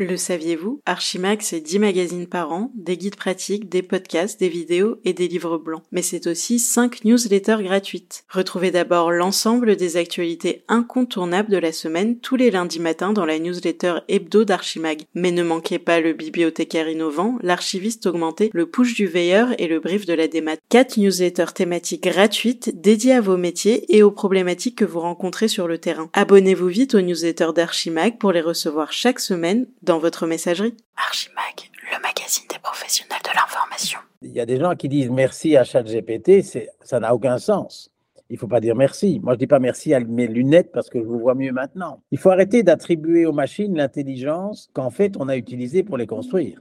Le saviez-vous? Archimag, c'est 10 magazines par an, des guides pratiques, des podcasts, des vidéos et des livres blancs. Mais c'est aussi 5 newsletters gratuites. Retrouvez d'abord l'ensemble des actualités incontournables de la semaine tous les lundis matins dans la newsletter hebdo d'Archimag. Mais ne manquez pas le bibliothécaire innovant, l'archiviste augmenté, le push du veilleur et le brief de la démat. 4 newsletters thématiques gratuites dédiées à vos métiers et aux problématiques que vous rencontrez sur le terrain. Abonnez-vous vite aux newsletters d'Archimag pour les recevoir chaque semaine dans votre messagerie. Archimag, le magazine des professionnels de l'information. Il y a des gens qui disent merci à ChatGPT, ça n'a aucun sens. Il ne faut pas dire merci. Moi, je ne dis pas merci à mes lunettes parce que je vous vois mieux maintenant. Il faut arrêter d'attribuer aux machines l'intelligence qu'en fait on a utilisée pour les construire.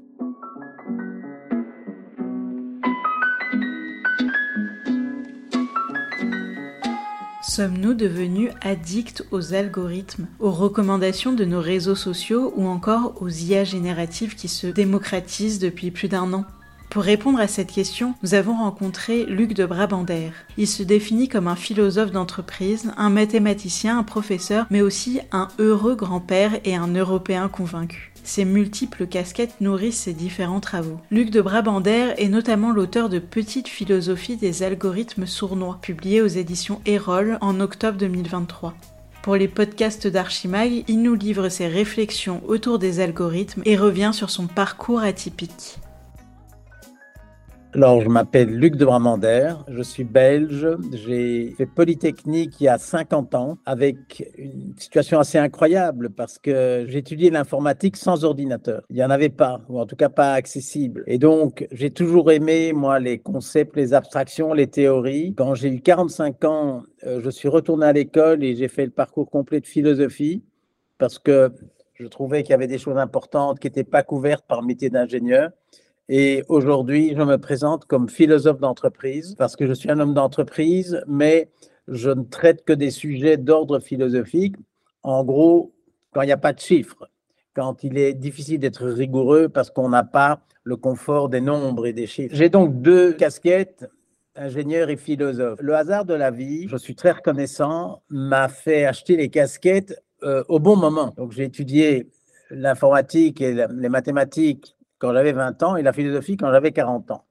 Sommes-nous devenus addicts aux algorithmes, aux recommandations de nos réseaux sociaux ou encore aux IA génératives qui se démocratisent depuis plus d'un an? Pour répondre à cette question, nous avons rencontré Luc de Brabander. Il se définit comme un philosophe d'entreprise, un mathématicien, un professeur, mais aussi un heureux grand-père et un Européen convaincu. Ses multiples casquettes nourrissent ses différents travaux. Luc de Brabander est notamment l'auteur de Petite philosophie des algorithmes sournois, publié aux éditions Erol en octobre 2023. Pour les podcasts d'Archimag, il nous livre ses réflexions autour des algorithmes et revient sur son parcours atypique. Alors, je m'appelle Luc de Bramander, je suis belge, j'ai fait Polytechnique il y a 50 ans avec une situation assez incroyable parce que étudié l'informatique sans ordinateur. Il n'y en avait pas, ou en tout cas pas accessible. Et donc, j'ai toujours aimé, moi, les concepts, les abstractions, les théories. Quand j'ai eu 45 ans, euh, je suis retourné à l'école et j'ai fait le parcours complet de philosophie parce que je trouvais qu'il y avait des choses importantes qui n'étaient pas couvertes par le métier d'ingénieur. Et aujourd'hui, je me présente comme philosophe d'entreprise parce que je suis un homme d'entreprise, mais je ne traite que des sujets d'ordre philosophique. En gros, quand il n'y a pas de chiffres, quand il est difficile d'être rigoureux parce qu'on n'a pas le confort des nombres et des chiffres. J'ai donc deux casquettes, ingénieur et philosophe. Le hasard de la vie, je suis très reconnaissant, m'a fait acheter les casquettes euh, au bon moment. Donc j'ai étudié l'informatique et les mathématiques quand j'avais 20 ans et la philosophie quand j'avais 40 ans.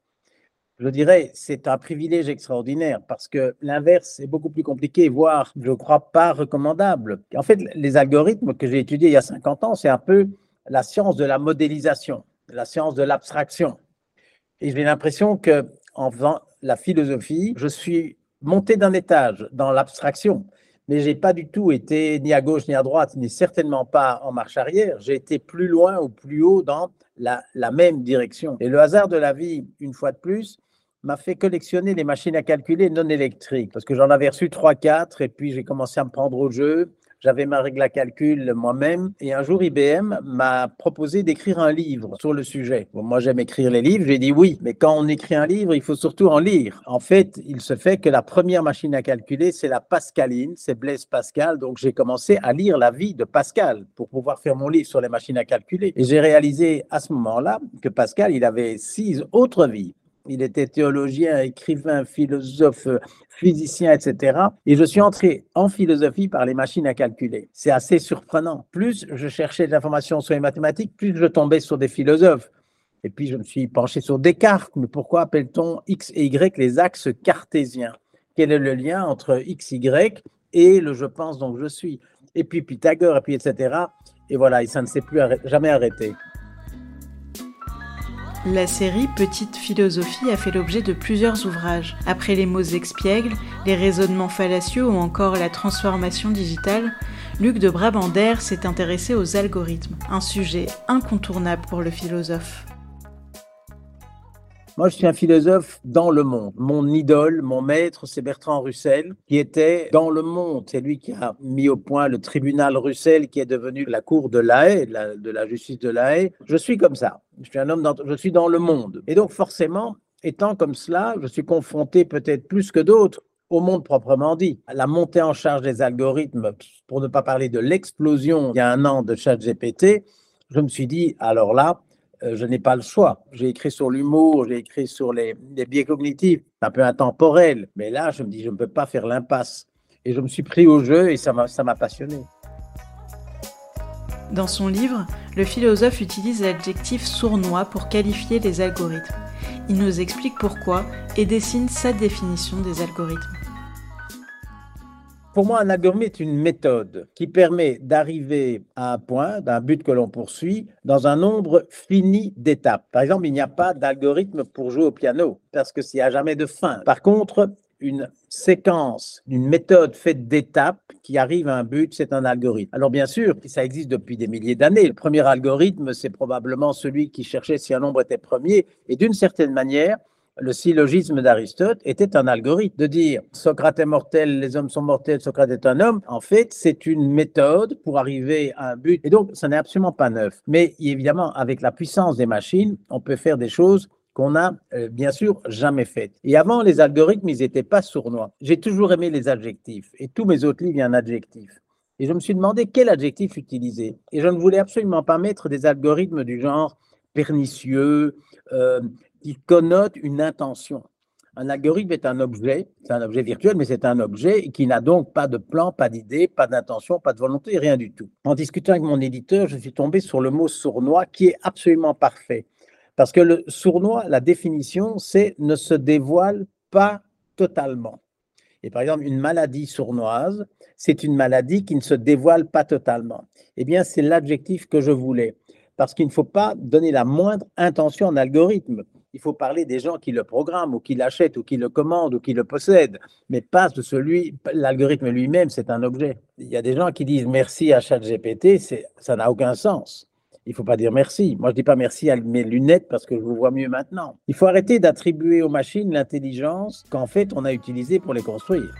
Je dirais, c'est un privilège extraordinaire parce que l'inverse est beaucoup plus compliqué, voire, je crois pas recommandable. En fait, les algorithmes que j'ai étudiés il y a 50 ans, c'est un peu la science de la modélisation, la science de l'abstraction. Et j'ai l'impression que en faisant la philosophie, je suis monté d'un étage dans l'abstraction mais j'ai pas du tout été ni à gauche ni à droite, ni certainement pas en marche arrière. J'ai été plus loin ou plus haut dans la, la, même direction. Et le hasard de la vie, une fois de plus, m'a fait collectionner les machines à calculer non électriques, parce que j'en avais reçu 3-4, et puis j'ai commencé à me prendre au jeu. J'avais ma règle à calcul moi-même et un jour IBM m'a proposé d'écrire un livre sur le sujet. moi j'aime écrire les livres, j'ai dit oui, mais quand on écrit un livre, il faut surtout en lire. En fait, il se fait que la première machine à calculer, c'est la Pascaline, c'est Blaise Pascal. Donc j'ai commencé à lire la vie de Pascal pour pouvoir faire mon livre sur les machines à calculer. Et j'ai réalisé à ce moment-là que Pascal, il avait six autres vies. Il était théologien, écrivain, philosophe, physicien, etc. Et je suis entré en philosophie par les machines à calculer. C'est assez surprenant. Plus je cherchais de l'information sur les mathématiques, plus je tombais sur des philosophes. Et puis je me suis penché sur Descartes. Mais pourquoi appelle-t-on X et Y les axes cartésiens? Quel est le lien entre X, Y et le je pense donc je suis? Et puis Pythagore, et puis etc. Et voilà, et ça ne s'est plus jamais arrêté. La série Petite philosophie a fait l'objet de plusieurs ouvrages. Après les mots expiègles, les raisonnements fallacieux ou encore la transformation digitale, Luc de Brabander s'est intéressé aux algorithmes, un sujet incontournable pour le philosophe. Moi, je suis un philosophe dans le monde. Mon idole, mon maître, c'est Bertrand Russell, qui était dans le monde. C'est lui qui a mis au point le tribunal Russell, qui est devenu la cour de la haie, de la, justice de la haie. Je suis comme ça. Je suis un homme, dans, je suis dans le monde. Et donc, forcément, étant comme cela, je suis confronté peut-être plus que d'autres au monde proprement dit. La montée en charge des algorithmes, pour ne pas parler de l'explosion il y a un an de ChatGPT, je me suis dit, alors là, je n'ai pas le choix. J'ai écrit sur l'humour, j'ai écrit sur les, biais cognitifs, un peu intemporel. Mais là, je me dis, je ne peux pas faire l'impasse. Et je me suis pris au jeu et ça m'a passionné. Dans son livre, le philosophe utilise l'adjectif sournois pour qualifier les algorithmes. Il nous explique pourquoi et dessine sa définition des algorithmes. Pour moi, un algorithme est une méthode qui permet d'arriver à un point, d'un but que l'on poursuit, dans un nombre fini d'étapes. Par exemple, il n'y a pas d'algorithme pour jouer au piano, parce que s'il n'y a jamais de fin. Par contre, une séquence, une méthode faite d'étapes qui arrive à un but, c'est un algorithme. Alors bien sûr, ça existe depuis des milliers d'années. Le premier algorithme, c'est probablement celui qui cherchait si un nombre était premier. Et d'une certaine manière, le syllogisme d'Aristote était un algorithme de dire Socrate est mortel, les hommes sont mortels, Socrate est un homme. En fait, c'est une méthode pour arriver à un but. Et donc, ça n'est absolument pas neuf. Mais évidemment, avec la puissance des machines, on peut faire des choses qu'on n'a euh, bien sûr jamais faites. Et avant, les algorithmes, ils n'étaient pas sournois. J'ai toujours aimé les adjectifs et tous mes autres livres, il y a un adjectif. Et je me suis demandé quel adjectif utiliser. Et je ne voulais absolument pas mettre des algorithmes du genre pernicieux, euh, qui connote une intention. Un algorithme est un objet, c'est un objet virtuel, mais c'est un objet qui n'a donc pas de plan, pas d'idée, pas d'intention, pas de volonté, rien du tout. En discutant avec mon éditeur, je suis tombé sur le mot sournois qui est absolument parfait. Parce que le sournois, la définition, c'est ne se dévoile pas totalement. Et par exemple, une maladie sournoise, c'est une maladie qui ne se dévoile pas totalement. Eh bien, c'est l'adjectif que je voulais. Parce qu'il ne faut pas donner la moindre intention en algorithme il faut parler des gens qui le programment ou qui l'achètent ou qui le commandent ou qui le possèdent, mais pas de celui, l'algorithme lui-même, c'est un objet. Il y a des gens qui disent merci à ChatGPT, ça n'a aucun sens. Il ne faut pas dire merci. Moi, je ne dis pas merci à mes lunettes parce que je vous vois mieux maintenant. Il faut arrêter d'attribuer aux machines l'intelligence qu'en fait on a utilisée pour les construire.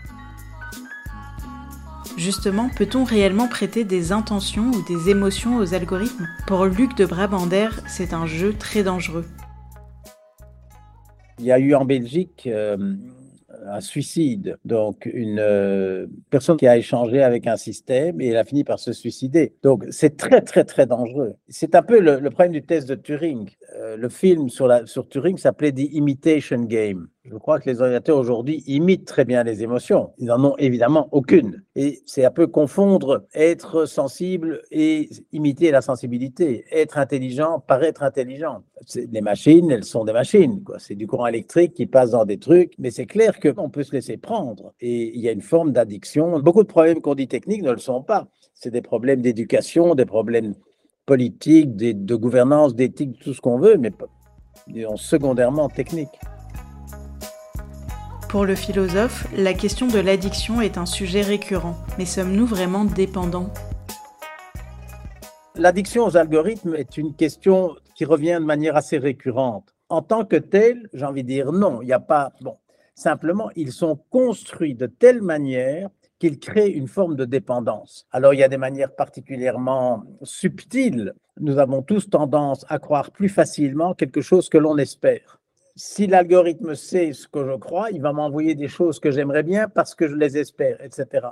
Justement, peut-on réellement prêter des intentions ou des émotions aux algorithmes? Pour Luc de Brabander, c'est un jeu très dangereux. Il y a eu en Belgique euh, un suicide, donc une euh, personne qui a échangé avec un système et elle a fini par se suicider. Donc c'est très très très dangereux. C'est un peu le, problème du test de Turing. Euh, le film sur, la, sur Turing s'appelait The Imitation Game. Je crois que les ordinateurs aujourd'hui imitent très bien les émotions. Ils n'en ont évidemment aucune. Et c'est un peu confondre être sensible et imiter la sensibilité. Être intelligent, paraître intelligent. Les machines, elles sont des machines. C'est du courant électrique qui passe dans des trucs. Mais c'est clair qu'on peut se laisser prendre. Et il y a une forme d'addiction. Beaucoup de problèmes qu'on dit techniques ne le sont pas. C'est des problèmes d'éducation, des problèmes politiques, de gouvernance, d'éthique, tout ce qu'on veut, mais secondairement techniques. Pour le philosophe, la question de l'addiction est un sujet récurrent. Mais sommes-nous vraiment dépendants? L'addiction aux algorithmes est une question qui revient de manière assez récurrente. En tant que telle, j'ai envie de dire non, il n'y a pas. Bon, simplement, ils sont construits de telle manière qu'ils créent une forme de dépendance. Alors, il y a des manières particulièrement subtiles. Nous avons tous tendance à croire plus facilement quelque chose que l'on espère si l'algorithme sait ce que je crois, il va m'envoyer des choses que j'aimerais bien parce que je les espère, etc.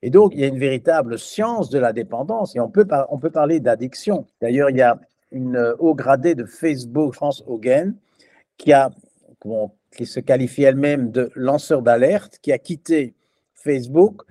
Et donc, il y a une véritable science de la dépendance et on peut, on peut parler d'addiction. D'ailleurs, il y a une haut gradée de Facebook, France Hogan, qui, a, qui se qualifie elle-même de lanceur d'alerte, qui a quitté Facebook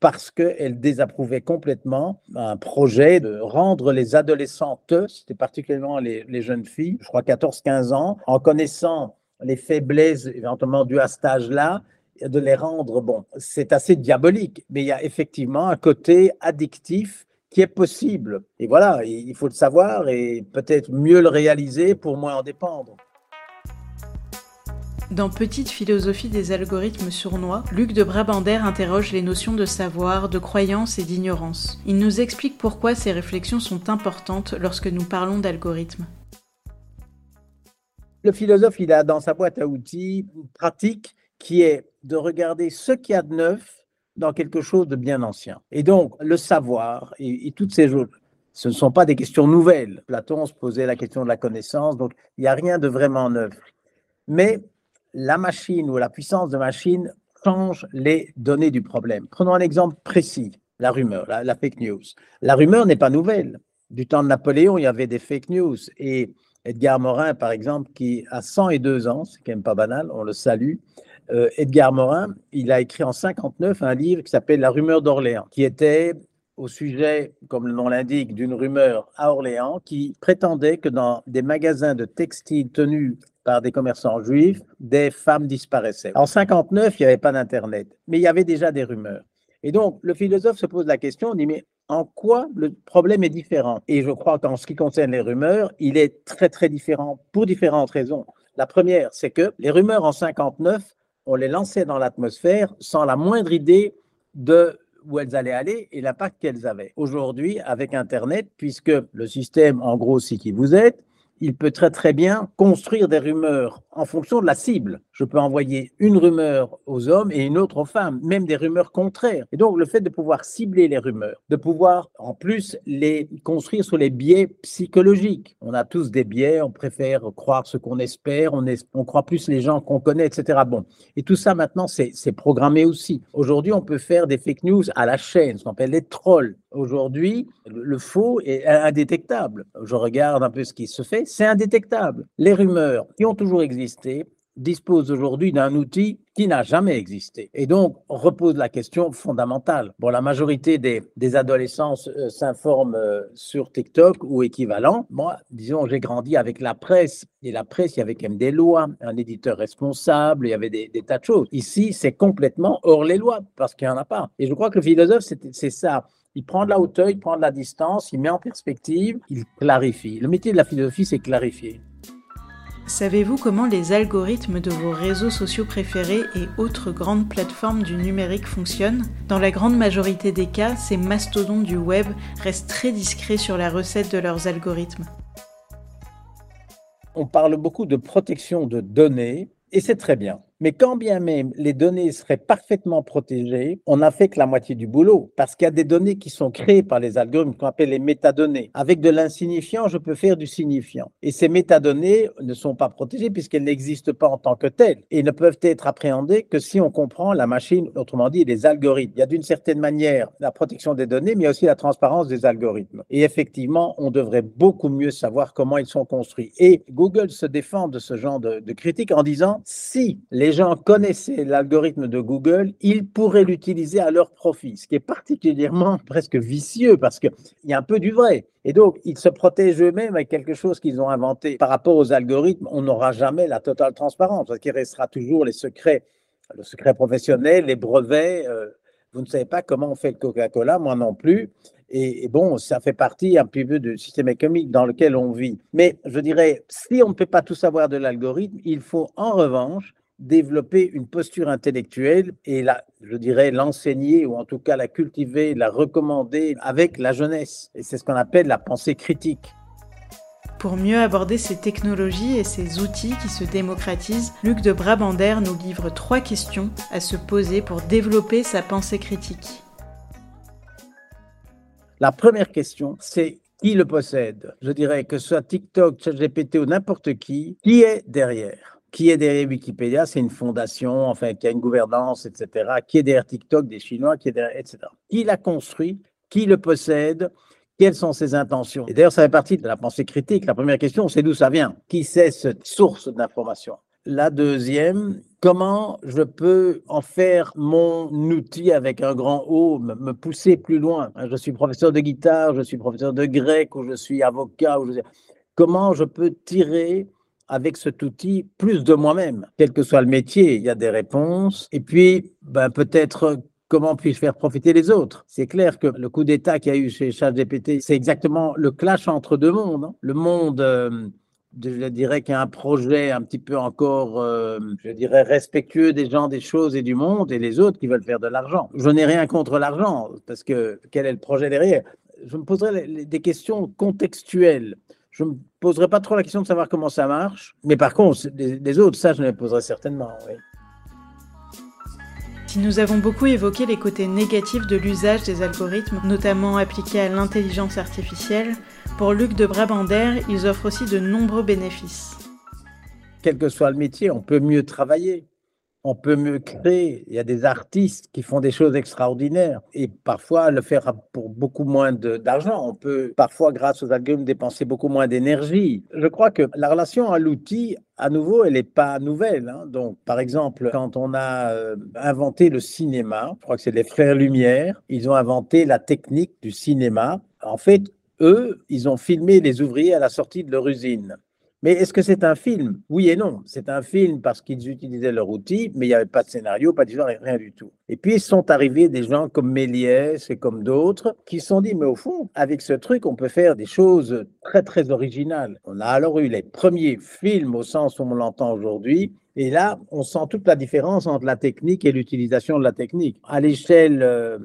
parce qu'elle désapprouvait complètement un projet de rendre les adolescentes, c'était particulièrement les, jeunes filles, je crois 14-15 ans, en connaissant les faiblesses éventuellement dues à cet âge-là, de les rendre, bon, c'est assez diabolique, mais il y a effectivement un côté addictif qui est possible. Et voilà, il faut le savoir et peut-être mieux le réaliser pour moins en dépendre. Dans Petite philosophie des algorithmes sournois, Luc de Brabander interroge les notions de savoir, de croyance et d'ignorance. Il nous explique pourquoi ces réflexions sont importantes lorsque nous parlons d'algorithmes. Le philosophe, il a dans sa boîte à outils une pratique qui est de regarder ce qu'il y a de neuf dans quelque chose de bien ancien. Et donc, le savoir et, toutes ces choses, ce ne sont pas des questions nouvelles. Platon se posait la question de la connaissance, donc il n'y a rien de vraiment neuf. Mais la machine ou la puissance de machine change les données du problème. Prenons un exemple précis, la rumeur, la, fake news. La rumeur n'est pas nouvelle. Du temps de Napoléon, il y avait des fake news. Et Edgar Morin, par exemple, qui a 102 ans, c'est quand même pas banal, on le salue. Euh, Edgar Morin, il a écrit en 59 un livre qui s'appelle La rumeur d'Orléans, qui était au sujet, comme le nom l'indique, d'une rumeur à Orléans qui prétendait que dans des magasins de textiles tenus par des commerçants juifs, des femmes disparaissaient. En 59, il n'y avait pas d'Internet, mais il y avait déjà des rumeurs. Et donc, le philosophe se pose la question, on dit, mais en quoi le problème est différent? Et je crois qu'en ce qui concerne les rumeurs, il est très, très différent pour différentes raisons. La première, c'est que les rumeurs en 59, on les lançait dans l'atmosphère sans la moindre idée de où elles allaient aller et l'impact qu'elles avaient. Aujourd'hui, avec Internet, puisque le système, en gros, c'est qui vous êtes, il peut très très bien construire des rumeurs en fonction de la cible. Je peux envoyer une rumeur aux hommes et une autre aux femmes, même des rumeurs contraires. Et donc le fait de pouvoir cibler les rumeurs, de pouvoir en plus les construire sur les biais psychologiques. On a tous des biais, on préfère croire ce qu'on espère, on, on croit plus les gens qu'on connaît, etc. Bon, et tout ça maintenant c'est programmé aussi. Aujourd'hui on peut faire des fake news à la chaîne, ce qu'on appelle les trolls. Aujourd'hui, le faux est indétectable. Je regarde un peu ce qui se fait, c'est indétectable. Les rumeurs qui ont toujours existé disposent aujourd'hui d'un outil qui n'a jamais existé. Et donc, repose la question fondamentale. Bon, la majorité des, des adolescents euh, s'informent euh, sur TikTok ou équivalent. Moi, disons, j'ai grandi avec la presse. Et la presse, il y avait quand même des lois, un éditeur responsable, il y avait des, des tas de choses. Ici, c'est complètement hors les lois parce qu'il n'y en a pas. Et je crois que le philosophe, c'est ça. Il prend de la hauteur, il prend de la distance, il met en perspective, il clarifie. Le métier de la philosophie, c'est clarifier. Savez-vous comment les algorithmes de vos réseaux sociaux préférés et autres grandes plateformes du numérique fonctionnent? Dans la grande majorité des cas, ces mastodontes du web restent très discrets sur la recette de leurs algorithmes. On parle beaucoup de protection de données et c'est très bien. Mais quand bien même les données seraient parfaitement protégées, on n'a fait que la moitié du boulot, parce qu'il y a des données qui sont créées par les algorithmes qu'on appelle les métadonnées. Avec de l'insignifiant, je peux faire du signifiant. Et ces métadonnées ne sont pas protégées puisqu'elles n'existent pas en tant que telles et ne peuvent être appréhendées que si on comprend la machine, autrement dit les algorithmes. Il y a d'une certaine manière la protection des données, mais aussi la transparence des algorithmes. Et effectivement, on devrait beaucoup mieux savoir comment ils sont construits. Et Google se défend de ce genre de, de critique en disant si les les gens connaissaient l'algorithme de Google, ils pourraient l'utiliser à leur profit, ce qui est particulièrement presque vicieux parce qu'il y a un peu du vrai. Et donc, ils se protègent eux-mêmes avec quelque chose qu'ils ont inventé. Par rapport aux algorithmes, on n'aura jamais la totale transparence, parce qu'il restera toujours les secrets, le secret professionnel, les brevets. Euh, vous ne savez pas comment on fait le Coca-Cola, moi non plus. Et, et, bon, ça fait partie un petit peu du système économique dans lequel on vit. Mais je dirais, si on ne peut pas tout savoir de l'algorithme, il faut en revanche développer une posture intellectuelle et la, je dirais l'enseigner ou en tout cas la cultiver, la recommander avec la jeunesse. Et c'est ce qu'on appelle la pensée critique. Pour mieux aborder ces technologies et ces outils qui se démocratisent, Luc de Brabander nous livre trois questions à se poser pour développer sa pensée critique. La première question, c'est qui le possède? Je dirais que ce soit TikTok, ChatGPT ou n'importe qui, qui est derrière? Qui est derrière Wikipédia? C'est une fondation, enfin, qui a une gouvernance, etc. Qui est derrière TikTok Des Chinois, qui est derrière, etc. Qui l'a construit? Qui le possède? Quelles sont ses intentions? Et d'ailleurs, ça fait partie de la pensée critique. La première question, c'est d'où ça vient? Qui c'est cette source d'information? La deuxième, comment je peux en faire mon outil avec un grand O, me, pousser plus loin? Je suis professeur de guitare, je suis professeur de grec, ou je suis avocat, comment je peux tirer avec cet outil plus de moi-même. Quel que soit le métier, il y a des réponses. Et puis, ben, peut-être comment puis-je faire profiter les autres? C'est clair que le coup d'État qu'il y a eu chez ChatGPT, c'est exactement le clash entre deux mondes. Hein. Le monde, euh, je dirais qu'il y a un projet un petit peu encore, euh, je dirais, respectueux des gens, des choses et du monde, et les autres qui veulent faire de l'argent. Je n'ai rien contre l'argent, parce que quel est le projet derrière? Je me poserai des questions contextuelles je ne me poserai pas trop la question de savoir comment ça marche. Mais par contre, les, autres, ça, je me poserai certainement. Si nous avons beaucoup évoqué les côtés négatifs de l'usage des algorithmes, notamment appliqués à l'intelligence artificielle, pour Luc de Brabander, ils offrent aussi de nombreux bénéfices. Quel que soit le métier, on peut mieux travailler on peut mieux créer. Il y a des artistes qui font des choses extraordinaires et parfois le faire pour beaucoup moins d'argent. On peut parfois, grâce aux algorithmes, dépenser beaucoup moins d'énergie. Je crois que la relation à l'outil, à nouveau, elle n'est pas nouvelle. Hein. Donc, par exemple, quand on a euh, inventé le cinéma, je crois que c'est les frères Lumière, ils ont inventé la technique du cinéma. En fait, eux, ils ont filmé les ouvriers à la sortie de leur usine. Mais est-ce que c'est un film? Oui et non. C'est un film parce qu'ils utilisaient leur outil, mais il n'y avait pas de scénario, pas d'histoire, rien du tout. Et puis, ils sont arrivés des gens comme Méliès et comme d'autres qui se sont dit, mais au fond, avec ce truc, on peut faire des choses très, très originales. On a alors eu les premiers films au sens où on l'entend aujourd'hui. Et là, on sent toute la différence entre la technique et l'utilisation de la technique. À l'échelle euh,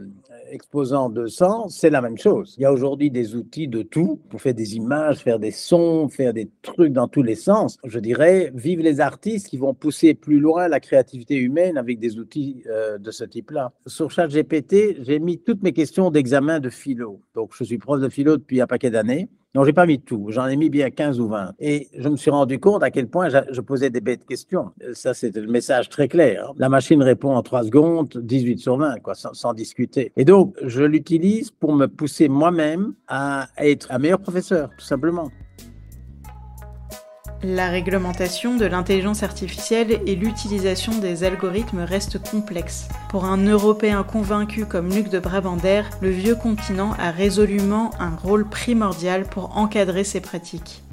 exposant 200, c'est la même chose. Il y a aujourd'hui des outils de tout pour faire des images, faire des sons, faire des trucs dans tous les sens. Je dirais, vive les artistes qui vont pousser plus loin la créativité humaine avec des outils euh, de ce type-là. Sur ChatGPT, j'ai mis toutes mes questions d'examen de philo. Donc, je suis prof de philo depuis un paquet d'années. Non, j'ai pas mis tout. J'en ai mis bien 15 ou 20. Et je me suis rendu compte à quel point je posais des bêtes questions. Ça, c'était le message très clair. La machine répond en 3 secondes, 18 sur 20, quoi, sans, sans discuter. Et donc, je l'utilise pour me pousser moi-même à être un meilleur professeur, tout simplement. La réglementation de l'intelligence artificielle et l'utilisation des algorithmes restent complexes. Pour un Européen convaincu comme Luc de Brabander, le vieux continent a résolument un rôle primordial pour encadrer ces pratiques.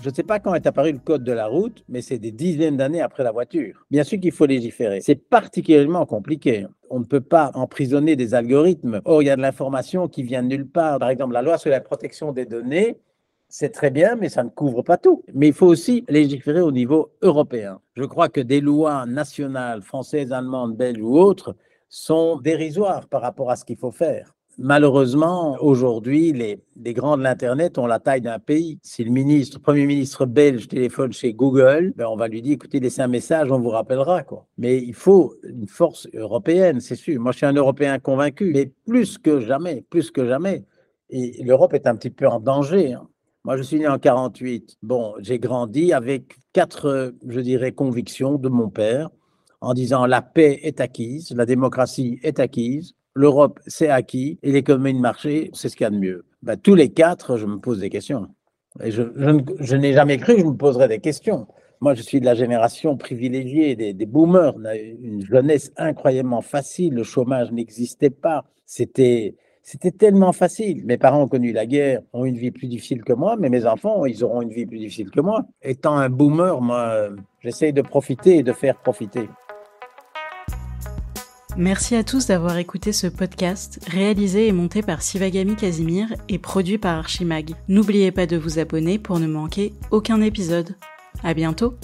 Je ne sais pas quand est apparu le code de la route, mais c'est des dizaines d'années après la voiture. Bien sûr qu'il faut légiférer. C'est particulièrement compliqué. On ne peut pas emprisonner des algorithmes. Or, il y a de l'information qui vient de nulle part. Par exemple, la loi sur la protection des données c'est très bien, mais ça ne couvre pas tout. Mais il faut aussi légiférer au niveau européen. Je crois que des lois nationales, françaises, allemandes, belges ou autres, sont dérisoires par rapport à ce qu'il faut faire. Malheureusement, aujourd'hui, les, grands de l'Internet ont la taille d'un pays. Si le ministre, premier ministre belge téléphone chez Google, ben on va lui dire, écoutez, laissez un message, on vous rappellera. Quoi. Mais il faut une force européenne, c'est sûr. Moi, je suis un Européen convaincu, mais plus que jamais, plus que jamais. L'Europe est un petit peu en danger. Hein. Moi, je suis né en 48. Bon, j'ai grandi avec quatre, je dirais, convictions de mon père en disant la paix est acquise, la démocratie est acquise, l'Europe c'est acquis et l'économie de marché, c'est ce qu'il y a de mieux. Ben, tous les quatre, je me pose des questions. Je, n'ai jamais cru que je me poserais des questions. Moi, je suis de la génération privilégiée des, des boomers. On a une jeunesse incroyablement facile. Le chômage n'existait pas. C'était c'était tellement facile. Mes parents ont connu la guerre, ont une vie plus difficile que moi, mais mes enfants, ils auront une vie plus difficile que moi. Étant un boomer, moi, j'essaye de profiter et de faire profiter. Merci à tous d'avoir écouté ce podcast, réalisé et monté par Sivagami Casimir et produit par Archimag. N'oubliez pas de vous abonner pour ne manquer aucun épisode. À bientôt!